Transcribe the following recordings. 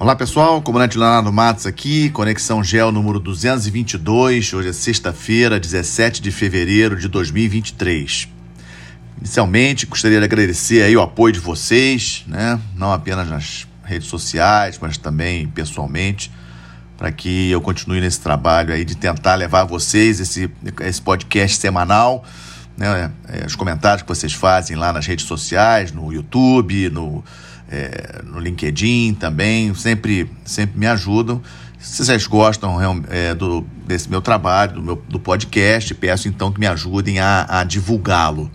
Olá pessoal, comandante Leonardo Matos aqui, Conexão Gel número 222. Hoje é sexta-feira, 17 de fevereiro de 2023. Inicialmente, gostaria de agradecer aí o apoio de vocês, né? Não apenas nas redes sociais, mas também pessoalmente, para que eu continue nesse trabalho aí de tentar levar a vocês esse, esse podcast semanal, né? É, os comentários que vocês fazem lá nas redes sociais, no YouTube, no é, no LinkedIn também, sempre, sempre me ajudam. Se vocês gostam é, do, desse meu trabalho, do, meu, do podcast, peço então que me ajudem a, a divulgá-lo.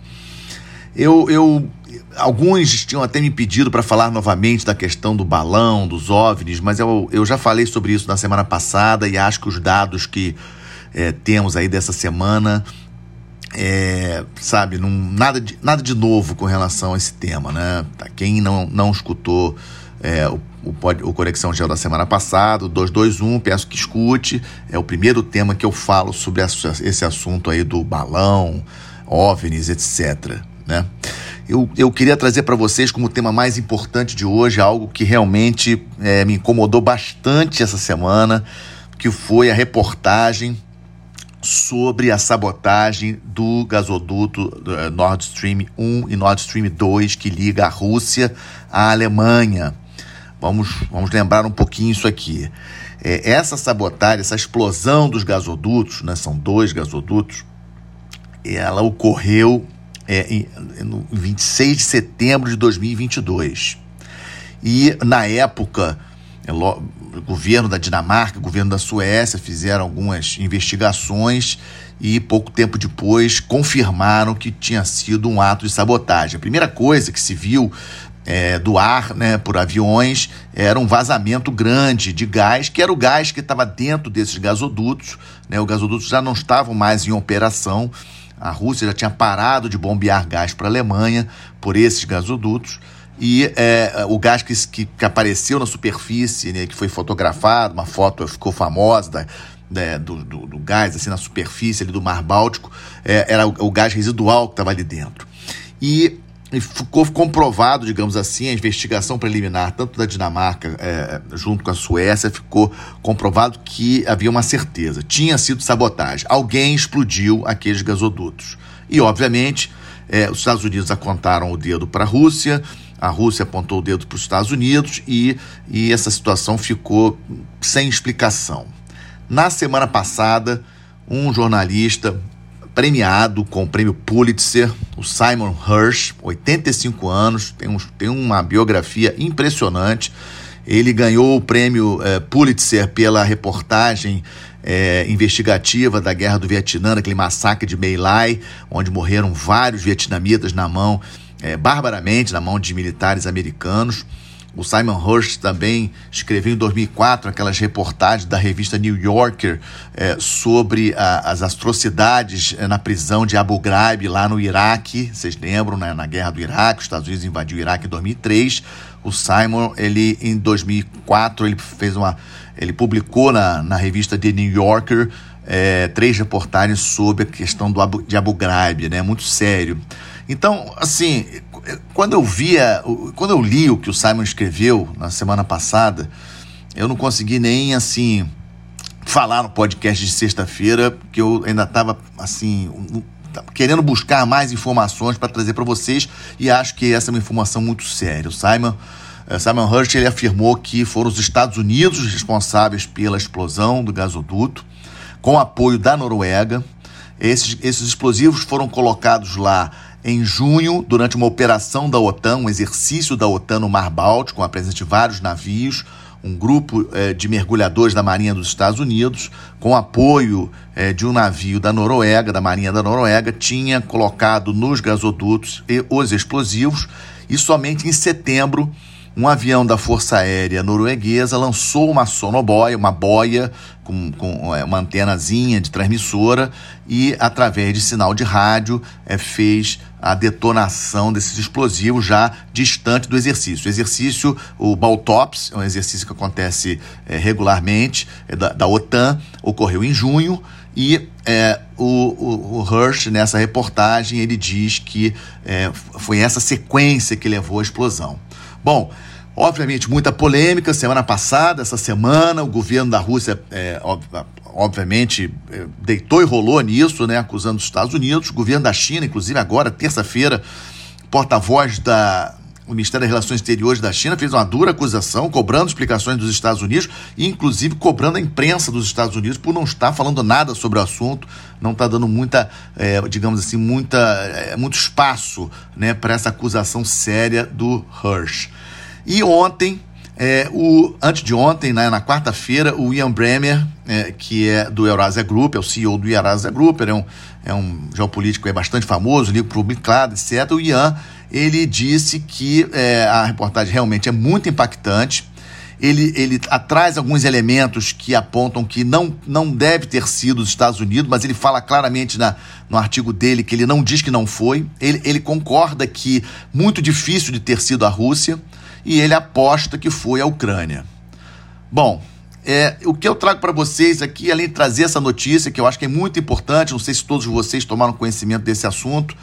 Eu, eu, alguns tinham até me pedido para falar novamente da questão do balão, dos OVNIs, mas eu, eu já falei sobre isso na semana passada e acho que os dados que é, temos aí dessa semana é, sabe, não, nada, de, nada de novo com relação a esse tema, né? Quem não, não escutou é, o, o, o Conexão Gel da semana passada, o 221, peço que escute. É o primeiro tema que eu falo sobre esse assunto aí do balão, OVNIs, etc. Né? Eu, eu queria trazer para vocês como tema mais importante de hoje algo que realmente é, me incomodou bastante essa semana, que foi a reportagem sobre a sabotagem do gasoduto eh, Nord Stream 1 e Nord Stream 2 que liga a Rússia à Alemanha. Vamos, vamos lembrar um pouquinho isso aqui. É, essa sabotagem, essa explosão dos gasodutos, né, são dois gasodutos, ela ocorreu é, em, no 26 de setembro de 2022. E na época é, governo da Dinamarca, governo da Suécia fizeram algumas investigações e pouco tempo depois confirmaram que tinha sido um ato de sabotagem. A primeira coisa que se viu é, do ar né, por aviões era um vazamento grande de gás, que era o gás que estava dentro desses gasodutos. Né, os gasodutos já não estavam mais em operação. A Rússia já tinha parado de bombear gás para a Alemanha por esses gasodutos e é, o gás que, que, apareceu na superfície, né, que foi fotografado, uma foto ficou famosa da, né, do, do, do, gás assim na superfície ali do Mar Báltico, é, era o, o, gás residual que estava ali dentro. E, e, ficou comprovado, digamos assim, a investigação preliminar, tanto da Dinamarca é, junto com a Suécia, ficou comprovado que havia uma certeza, tinha sido sabotagem. Alguém explodiu aqueles gasodutos. E, obviamente, é, os Estados Unidos apontaram o dedo para a Rússia, a Rússia apontou o dedo para os Estados Unidos e, e essa situação ficou sem explicação. Na semana passada, um jornalista premiado com o prêmio Pulitzer, o Simon Hirsch, 85 anos, tem, um, tem uma biografia impressionante. Ele ganhou o prêmio eh, Pulitzer pela reportagem eh, investigativa da Guerra do Vietnã, aquele massacre de My Lai, onde morreram vários vietnamitas na mão é, barbaramente na mão de militares americanos. O Simon Hirsch também escreveu em 2004 aquelas reportagens da revista New Yorker é, sobre a, as atrocidades é, na prisão de Abu Ghraib lá no Iraque. Vocês lembram, né, na guerra do Iraque, os Estados Unidos invadiu o Iraque em 2003. O Simon, ele em 2004, ele fez uma, ele publicou na, na revista The New Yorker é, três reportagens sobre a questão do Abu, de Abu Ghraib, né, muito sério. Então, assim, quando eu via, quando eu li o que o Simon escreveu na semana passada, eu não consegui nem assim falar no podcast de sexta-feira, que eu ainda estava assim querendo buscar mais informações para trazer para vocês e acho que essa é uma informação muito séria. O Simon eh, Simon Hirsch ele afirmou que foram os Estados Unidos responsáveis pela explosão do gasoduto, com apoio da Noruega. Esses, esses explosivos foram colocados lá em junho, durante uma operação da OTAN, um exercício da OTAN no Mar Báltico, com a presença de vários navios, um grupo eh, de mergulhadores da Marinha dos Estados Unidos, com apoio eh, de um navio da Noruega, da Marinha da Noruega, tinha colocado nos gasodutos os explosivos e somente em setembro um avião da Força Aérea Norueguesa lançou uma sonoboia, uma boia com, com é, uma antenazinha de transmissora e, através de sinal de rádio, é, fez a detonação desses explosivos já distante do exercício. O exercício, o Baltops, é um exercício que acontece é, regularmente é da, da, OTAN, ocorreu em junho e é, o, o, o, Hirsch, nessa reportagem, ele diz que é, foi essa sequência que levou à explosão. Bom, Obviamente, muita polêmica. Semana passada, essa semana, o governo da Rússia, é, obviamente, é, deitou e rolou nisso, né, acusando os Estados Unidos. O governo da China, inclusive, agora, terça-feira, porta-voz da, o Ministério das Relações Exteriores da China fez uma dura acusação, cobrando explicações dos Estados Unidos e, inclusive, cobrando a imprensa dos Estados Unidos por não estar falando nada sobre o assunto, não está dando muita, é, digamos assim, muita, é, muito espaço né, para essa acusação séria do Hirsch. E ontem, é, o, antes de ontem, né, na quarta-feira, o Ian Bremer, é, que é do Eurasia Group, é o CEO do Eurasia Group, ele é um, é um geopolítico é bastante famoso, liga para o etc. O Ian, ele disse que é, a reportagem realmente é muito impactante, ele, ele traz alguns elementos que apontam que não, não deve ter sido os Estados Unidos, mas ele fala claramente na, no artigo dele que ele não diz que não foi. Ele, ele concorda que muito difícil de ter sido a Rússia e ele aposta que foi a Ucrânia. Bom, é, o que eu trago para vocês aqui, além de trazer essa notícia, que eu acho que é muito importante, não sei se todos vocês tomaram conhecimento desse assunto,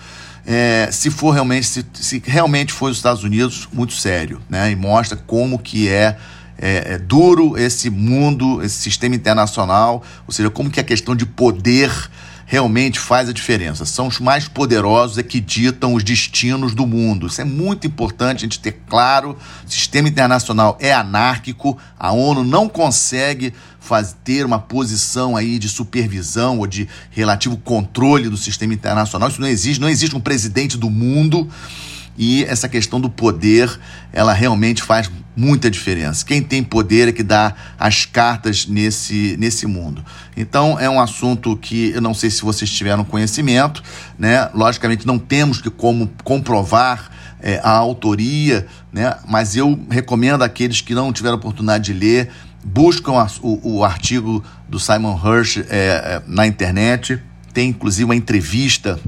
é, se for realmente, se, se, realmente foi os Estados Unidos, muito sério, né? E mostra como que é, é, é duro esse mundo, esse sistema internacional, ou seja, como que a questão de poder realmente faz a diferença. São os mais poderosos é que ditam os destinos do mundo. Isso é muito importante a gente ter claro. O sistema internacional é anárquico, a ONU não consegue faz, ter uma posição aí de supervisão ou de relativo controle do sistema internacional. Isso não existe, não existe um presidente do mundo e essa questão do poder, ela realmente faz muita diferença. Quem tem poder é que dá as cartas nesse, nesse mundo. Então é um assunto que eu não sei se vocês tiveram conhecimento, né? Logicamente não temos que como comprovar é, a autoria, né? Mas eu recomendo àqueles que não tiveram oportunidade de ler, buscam a, o, o, artigo do Simon Hirsch é, é, na internet. Tem inclusive uma entrevista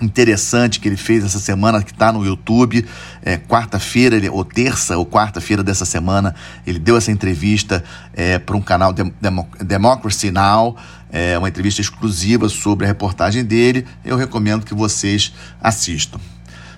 interessante que ele fez essa semana, que está no YouTube. É, quarta-feira, ou terça ou quarta-feira dessa semana, ele deu essa entrevista é, para um canal Dem Democracy Now! É, uma entrevista exclusiva sobre a reportagem dele. Eu recomendo que vocês assistam.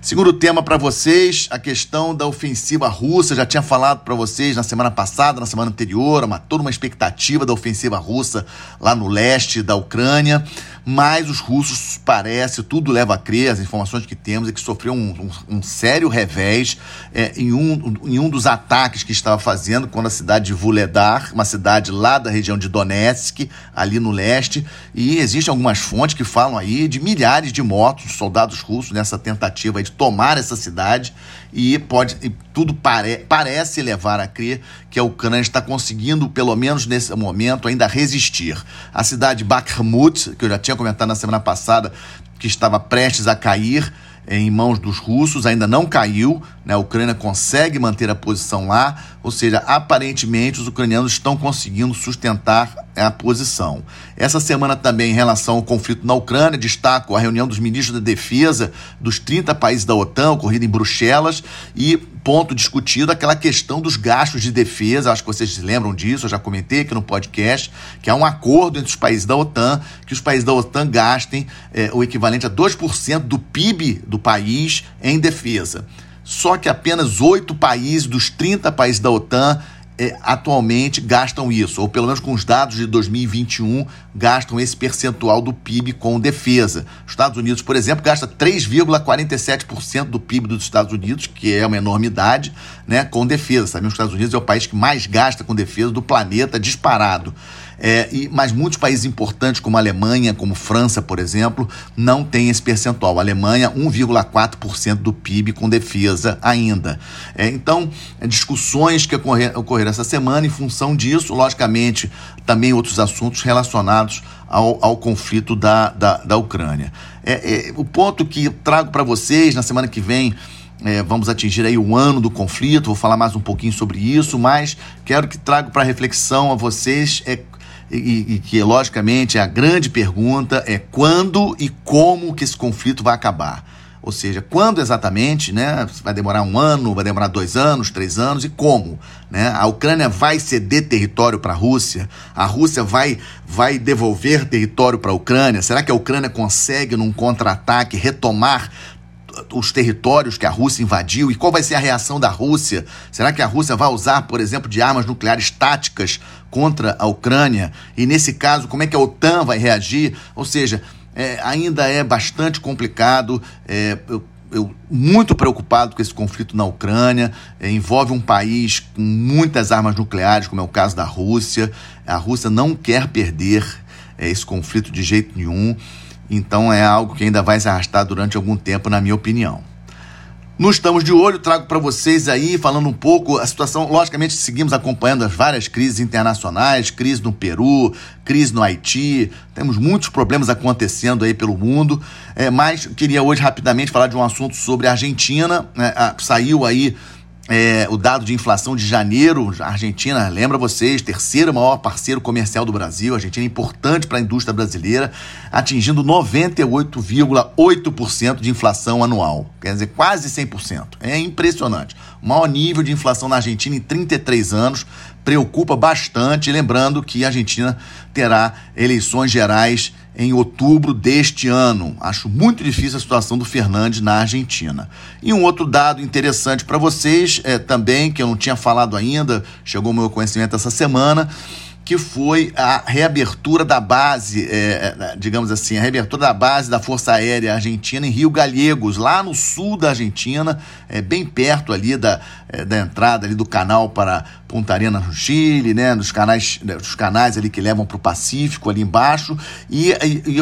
Segundo tema para vocês, a questão da ofensiva russa. Já tinha falado para vocês na semana passada, na semana anterior, uma, toda uma expectativa da ofensiva russa lá no leste da Ucrânia mas os russos parece, tudo leva a crer, as informações que temos é que sofreu um, um, um sério revés é, em, um, em um dos ataques que estava fazendo quando a cidade de Vuledar, uma cidade lá da região de Donetsk, ali no leste, e existem algumas fontes que falam aí de milhares de mortos, soldados russos nessa tentativa de tomar essa cidade e pode e tudo pare, parece levar a crer que a Ucrânia está conseguindo, pelo menos nesse momento, ainda resistir. A cidade de Bakhmut, que eu já tinha comentado na semana passada, que estava prestes a cair, em mãos dos russos, ainda não caiu, né? a Ucrânia consegue manter a posição lá, ou seja, aparentemente os ucranianos estão conseguindo sustentar a posição. Essa semana também, em relação ao conflito na Ucrânia, destaco a reunião dos ministros da Defesa dos 30 países da OTAN, ocorrida em Bruxelas, e ponto discutido aquela questão dos gastos de defesa. Acho que vocês se lembram disso, eu já comentei aqui no podcast, que há um acordo entre os países da OTAN, que os países da OTAN gastem é, o equivalente a 2% do PIB do país em defesa. Só que apenas oito países dos 30 países da OTAN é, atualmente gastam isso, ou pelo menos com os dados de 2021, gastam esse percentual do PIB com defesa. Os Estados Unidos, por exemplo, gasta 3,47% do PIB dos Estados Unidos, que é uma enormidade, né, com defesa. Sabemos que os Estados Unidos é o país que mais gasta com defesa do planeta, disparado. É, e, mas muitos países importantes, como a Alemanha, como França, por exemplo, não têm esse percentual. A Alemanha, 1,4% do PIB com defesa ainda. É, então, discussões que ocorrer, ocorreram essa semana em função disso, logicamente, também outros assuntos relacionados ao, ao conflito da, da, da Ucrânia. É, é o ponto que trago para vocês na semana que vem. É, vamos atingir aí o ano do conflito, vou falar mais um pouquinho sobre isso, mas quero que trago para reflexão a vocês é e, e, que, logicamente, a grande pergunta é quando e como que esse conflito vai acabar. Ou seja, quando exatamente, né? Vai demorar um ano, vai demorar dois anos, três anos e como? Né? A Ucrânia vai ceder território para a Rússia? A Rússia vai, vai devolver território para a Ucrânia? Será que a Ucrânia consegue, num contra-ataque, retomar os territórios que a Rússia invadiu e qual vai ser a reação da Rússia? Será que a Rússia vai usar, por exemplo, de armas nucleares táticas contra a Ucrânia? E nesse caso, como é que a OTAN vai reagir? Ou seja, é, ainda é bastante complicado. É, eu, eu, muito preocupado com esse conflito na Ucrânia. É, envolve um país com muitas armas nucleares, como é o caso da Rússia. A Rússia não quer perder é, esse conflito de jeito nenhum. Então é algo que ainda vai se arrastar durante algum tempo, na minha opinião. No Estamos de Olho, trago para vocês aí, falando um pouco a situação. Logicamente, seguimos acompanhando as várias crises internacionais, crise no Peru, crise no Haiti. Temos muitos problemas acontecendo aí pelo mundo. É, mas queria hoje rapidamente falar de um assunto sobre a Argentina. Né? saiu aí é, o dado de inflação de janeiro, a Argentina, lembra vocês, terceiro maior parceiro comercial do Brasil, a Argentina é importante para a indústria brasileira, atingindo 98,8% de inflação anual, quer dizer, quase 100%. É impressionante. O maior nível de inflação na Argentina em 33 anos, preocupa bastante, lembrando que a Argentina terá eleições gerais em outubro deste ano. Acho muito difícil a situação do Fernandes na Argentina. E um outro dado interessante para vocês é, também, que eu não tinha falado ainda, chegou ao meu conhecimento essa semana, que foi a reabertura da base, é, é, digamos assim, a reabertura da base da Força Aérea Argentina em Rio Gallegos, lá no sul da Argentina, é, bem perto ali da, é, da entrada ali do canal para Punta Arenas no Chile, né, dos canais, né, dos canais ali que levam para o Pacífico ali embaixo e, e,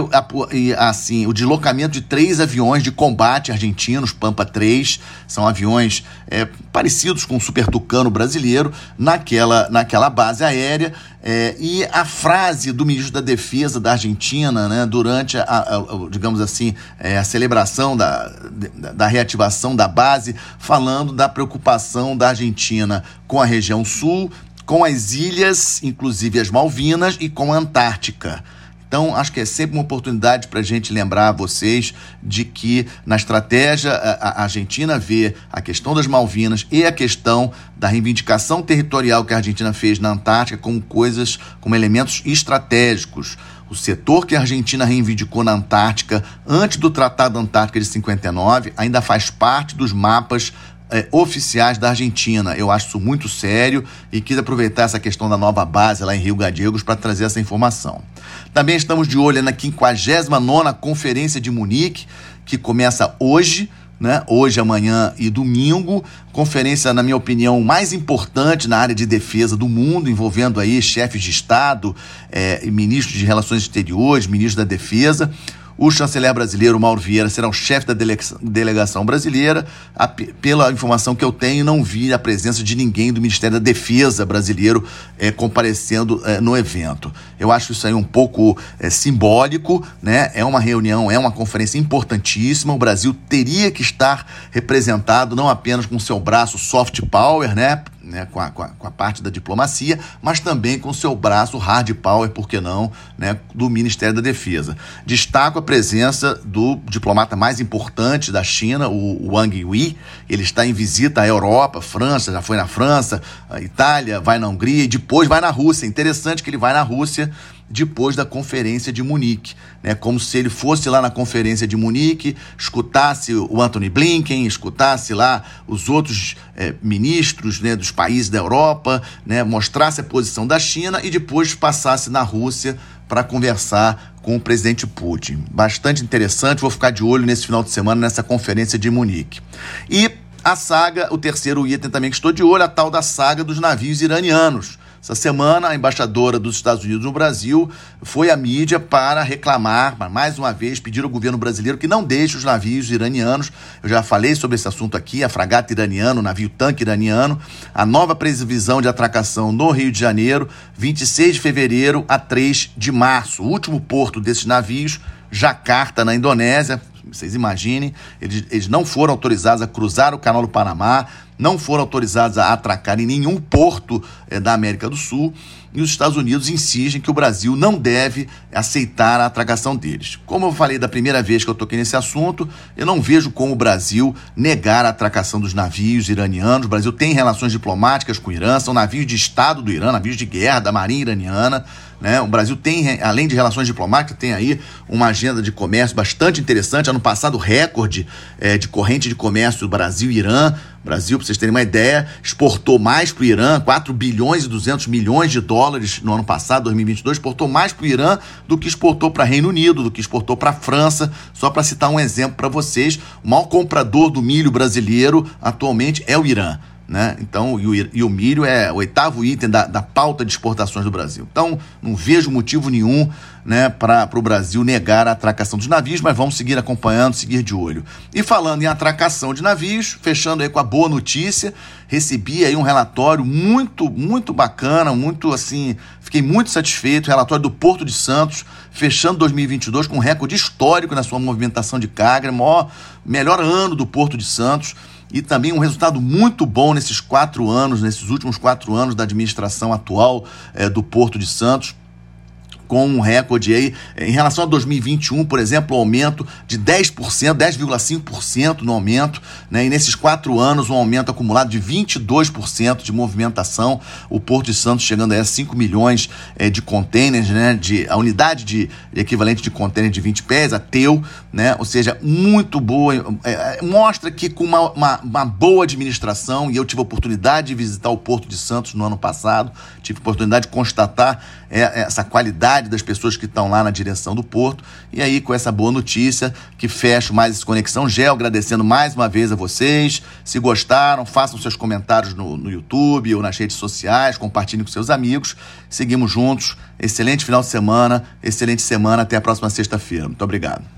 e, assim o deslocamento de três aviões de combate argentinos, Pampa 3, são aviões é, parecidos com o Super Tucano brasileiro naquela, naquela base aérea é, e a frase do ministro da Defesa da Argentina, né, durante a, a, a digamos assim, é, a celebração da, da, reativação da base, falando da preocupação da Argentina com a região sul, com as ilhas, inclusive as Malvinas, e com a Antártica. Então, acho que é sempre uma oportunidade para a gente lembrar vocês de que na estratégia a, Argentina vê a questão das Malvinas e a questão da reivindicação territorial que a Argentina fez na Antártica como coisas, como elementos estratégicos. O setor que a Argentina reivindicou na Antártica antes do Tratado Antártica de 59 ainda faz parte dos mapas é, oficiais da Argentina. Eu acho isso muito sério e quis aproveitar essa questão da nova base lá em Rio Gallegos para trazer essa informação. Também estamos de olho na 59ª Conferência de Munique, que começa hoje, né? Hoje, amanhã e domingo. Conferência, na minha opinião, mais importante na área de defesa do mundo, envolvendo aí chefes de Estado, é, ministros de Relações Exteriores, ministros da Defesa. O chanceler brasileiro, Mauro Vieira, será o chefe da delegação brasileira. A, pela informação que eu tenho, não vi a presença de ninguém do Ministério da Defesa brasileiro é, comparecendo é, no evento. Eu acho isso aí um pouco é, simbólico, né? É uma reunião, é uma conferência importantíssima. O Brasil teria que estar representado não apenas com seu braço soft power, né? Né, com, a, com, a, com, a, parte da diplomacia, mas também com seu braço hard power, por que não, né, do Ministério da Defesa. Destaco a presença do diplomata mais importante da China, o Wang Yi. Ele está em visita à Europa, França, já foi na França, Itália, vai na Hungria e depois vai na Rússia. Interessante que ele vai na Rússia depois da conferência de Munique, né? Como se ele fosse lá na conferência de Munique, escutasse o Anthony Blinken, escutasse lá os outros é, ministros né, dos países da Europa, né? Mostrasse a posição da China e depois passasse na Rússia para conversar com o presidente Putin. Bastante interessante, vou ficar de olho nesse final de semana nessa conferência de Munique. E a saga, o terceiro item também que estou de olho, a tal da saga dos navios iranianos essa semana, a embaixadora dos Estados Unidos no Brasil foi à mídia para reclamar, mais uma vez, pedir ao governo brasileiro que não deixe os navios iranianos. Eu já falei sobre esse assunto aqui: a fragata iraniana, o navio tanque iraniano, a nova previsão de atracação no Rio de Janeiro, 26 de fevereiro a 3 de março. O último porto desses navios, Jacarta, na Indonésia. Vocês imaginem, eles, eles não foram autorizados a cruzar o Canal do Panamá não foram autorizados a atracar em nenhum porto é, da América do Sul e os Estados Unidos insistem que o Brasil não deve aceitar a atracação deles. Como eu falei da primeira vez que eu toquei nesse assunto, eu não vejo como o Brasil negar a atracação dos navios iranianos. O Brasil tem relações diplomáticas com o Irã, são navios de Estado do Irã, navios de guerra da Marinha Iraniana. Né? O Brasil tem, além de relações diplomáticas, tem aí uma agenda de comércio bastante interessante. Ano passado, recorde é, de corrente de comércio do Brasil Irã. O Brasil, para vocês terem uma ideia, exportou mais para o Irã, 4 bilhões e 200 milhões de dólares no ano passado, 2022, exportou mais para o Irã do que exportou para Reino Unido, do que exportou para a França. Só para citar um exemplo para vocês, o maior comprador do milho brasileiro atualmente é o Irã. Né? Então, e o, e o, milho é o oitavo item da, da pauta de exportações do Brasil. Então, não vejo motivo nenhum né, para o Brasil negar a atracação dos navios, mas vamos seguir acompanhando, seguir de olho. E falando em atracação de navios, fechando aí com a boa notícia, recebi aí um relatório muito, muito bacana, muito assim, fiquei muito satisfeito, relatório do Porto de Santos, fechando 2022 com um recorde histórico na sua movimentação de carga, maior, melhor ano do Porto de Santos e também um resultado muito bom nesses quatro anos, nesses últimos quatro anos da administração atual é, do Porto de Santos com um recorde aí. Em relação a 2021, por exemplo, um aumento de 10%, 10,5% no aumento, né? E nesses quatro anos, um aumento acumulado de 22% de movimentação. O Porto de Santos chegando a 5 milhões é, de contêineres, né? De, a unidade de, equivalente de contêiner de 20 pés, a TEU, né? Ou seja, muito boa. É, mostra que com uma, uma, uma boa administração, e eu tive a oportunidade de visitar o Porto de Santos no ano passado, tive a oportunidade de constatar é, essa qualidade das pessoas que estão lá na direção do porto. E aí, com essa boa notícia, que fecho mais esse Conexão Gel, agradecendo mais uma vez a vocês. Se gostaram, façam seus comentários no, no YouTube ou nas redes sociais, compartilhem com seus amigos. Seguimos juntos. Excelente final de semana, excelente semana. Até a próxima sexta-feira. Muito obrigado.